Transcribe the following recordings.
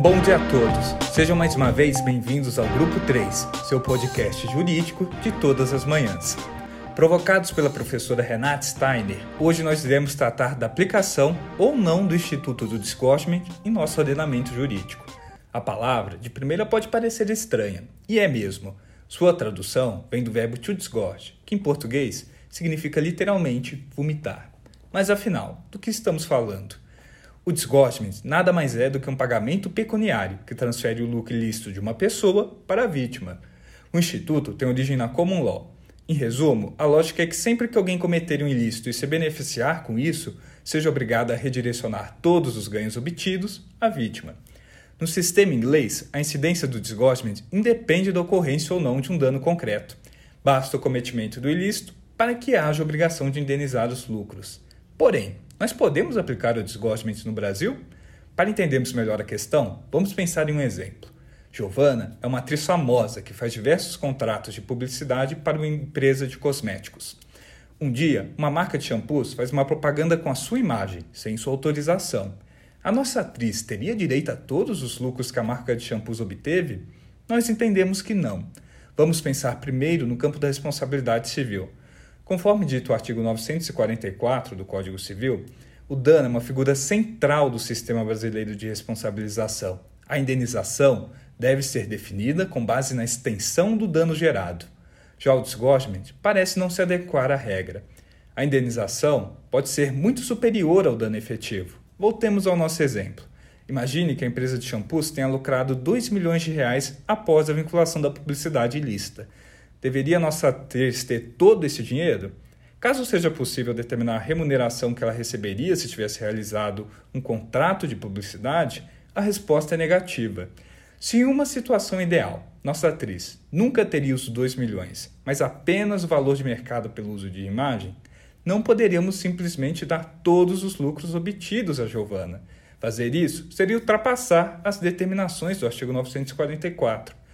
Bom dia a todos. Sejam mais uma vez bem-vindos ao Grupo 3, seu podcast jurídico de todas as manhãs. Provocados pela professora Renata Steiner, hoje nós iremos tratar da aplicação ou não do Instituto do Disgorgement em nosso ordenamento jurídico. A palavra, de primeira, pode parecer estranha, e é mesmo. Sua tradução vem do verbo to disgorge, que em português significa literalmente vomitar. Mas afinal, do que estamos falando? O disgorgement nada mais é do que um pagamento pecuniário que transfere o lucro ilícito de uma pessoa para a vítima. O Instituto tem origem na common law. Em resumo, a lógica é que sempre que alguém cometer um ilícito e se beneficiar com isso, seja obrigado a redirecionar todos os ganhos obtidos à vítima. No sistema inglês, a incidência do disgorgement independe da ocorrência ou não de um dano concreto. Basta o cometimento do ilícito para que haja obrigação de indenizar os lucros. Porém, nós podemos aplicar o disgorgement no Brasil? Para entendermos melhor a questão, vamos pensar em um exemplo. Giovana é uma atriz famosa que faz diversos contratos de publicidade para uma empresa de cosméticos. Um dia, uma marca de shampoos faz uma propaganda com a sua imagem, sem sua autorização. A nossa atriz teria direito a todos os lucros que a marca de shampoos obteve? Nós entendemos que não. Vamos pensar primeiro no campo da responsabilidade civil. Conforme dito o artigo 944 do Código Civil, o dano é uma figura central do sistema brasileiro de responsabilização. A indenização deve ser definida com base na extensão do dano gerado. Já o disgorgement parece não se adequar à regra. A indenização pode ser muito superior ao dano efetivo. Voltemos ao nosso exemplo. Imagine que a empresa de shampoos tenha lucrado 2 milhões de reais após a vinculação da publicidade ilícita. Deveria nossa atriz ter todo esse dinheiro? Caso seja possível determinar a remuneração que ela receberia se tivesse realizado um contrato de publicidade, a resposta é negativa. Se em uma situação ideal, nossa atriz nunca teria os 2 milhões, mas apenas o valor de mercado pelo uso de imagem, não poderíamos simplesmente dar todos os lucros obtidos a Giovana. Fazer isso seria ultrapassar as determinações do artigo 944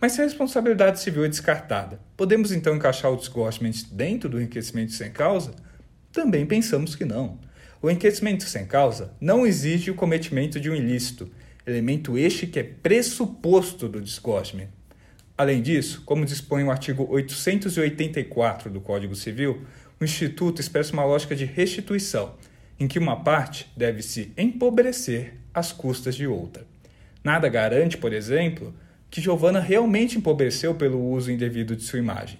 mas se a responsabilidade civil é descartada, podemos então encaixar o disgorgement dentro do enriquecimento sem causa? Também pensamos que não. O enriquecimento sem causa não exige o cometimento de um ilícito, elemento este que é pressuposto do disgorgement. Além disso, como dispõe o artigo 884 do Código Civil, o Instituto expressa uma lógica de restituição, em que uma parte deve se empobrecer às custas de outra. Nada garante, por exemplo, que Giovanna realmente empobreceu pelo uso indevido de sua imagem.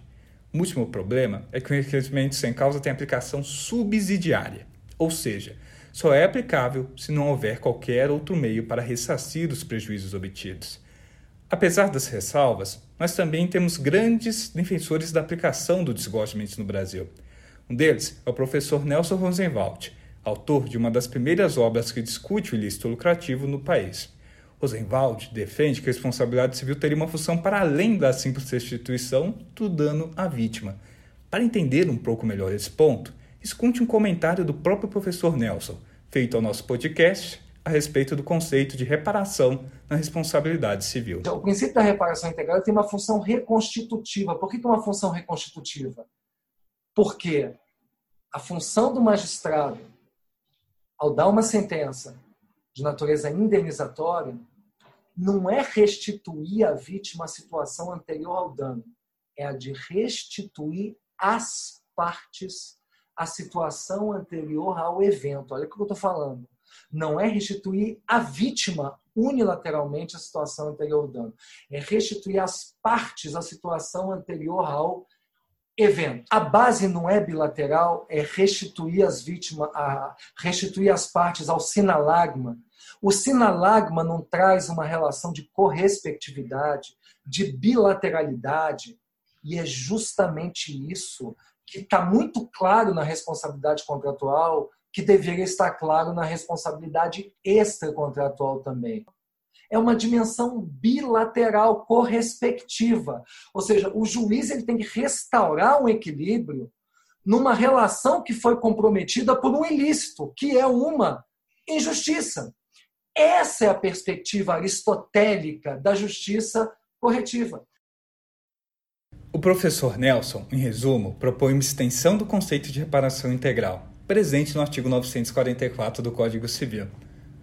O último problema é que o enriquecimento sem causa tem aplicação subsidiária, ou seja, só é aplicável se não houver qualquer outro meio para ressarcir os prejuízos obtidos. Apesar das ressalvas, nós também temos grandes defensores da aplicação do disgorgement no Brasil. Um deles é o professor Nelson Rosenwald, autor de uma das primeiras obras que discute o ilícito lucrativo no país. Rosenwald defende que a responsabilidade civil teria uma função para além da simples restituição do dano à vítima. Para entender um pouco melhor esse ponto, escute um comentário do próprio professor Nelson, feito ao nosso podcast, a respeito do conceito de reparação na responsabilidade civil. Então, o princípio da reparação integral tem uma função reconstitutiva. Por que é uma função reconstitutiva? Porque a função do magistrado, ao dar uma sentença de natureza indenizatória, não é restituir à vítima a situação anterior ao dano, é a de restituir às partes a situação anterior ao evento. Olha o que eu estou falando. Não é restituir à vítima unilateralmente a situação anterior ao dano. É restituir às partes a situação anterior ao evento. A base não é bilateral, é restituir as vítimas, a, restituir as partes ao sinalagma o sinalagma não traz uma relação de correspectividade, de bilateralidade, e é justamente isso que está muito claro na responsabilidade contratual, que deveria estar claro na responsabilidade extracontratual também. É uma dimensão bilateral correspectiva, ou seja, o juiz ele tem que restaurar um equilíbrio numa relação que foi comprometida por um ilícito, que é uma injustiça. Essa é a perspectiva aristotélica da justiça corretiva. O professor Nelson, em resumo, propõe uma extensão do conceito de reparação integral. presente no artigo 944 do Código Civil.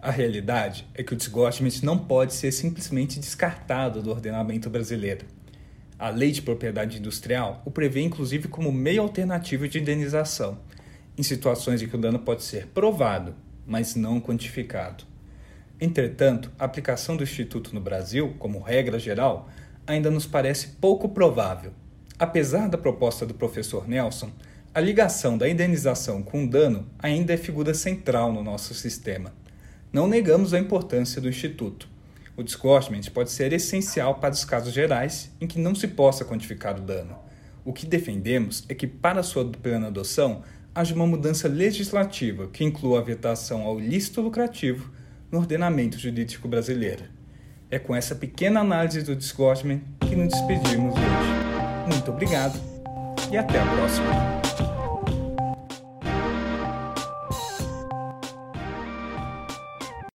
A realidade é que o disgorgement não pode ser simplesmente descartado do ordenamento brasileiro. A Lei de Propriedade Industrial o prevê inclusive como meio alternativo de indenização, em situações em que o dano pode ser provado, mas não quantificado. Entretanto, a aplicação do Instituto no Brasil, como regra geral, ainda nos parece pouco provável. Apesar da proposta do professor Nelson, a ligação da indenização com o dano ainda é figura central no nosso sistema. Não negamos a importância do Instituto. O disgorgement pode ser essencial para os casos gerais em que não se possa quantificar o dano. O que defendemos é que, para sua plena adoção, haja uma mudança legislativa que inclua a vetação ao ilícito lucrativo no ordenamento jurídico brasileiro. É com essa pequena análise do disgorgement que nos despedimos hoje. Muito obrigado e até a próxima.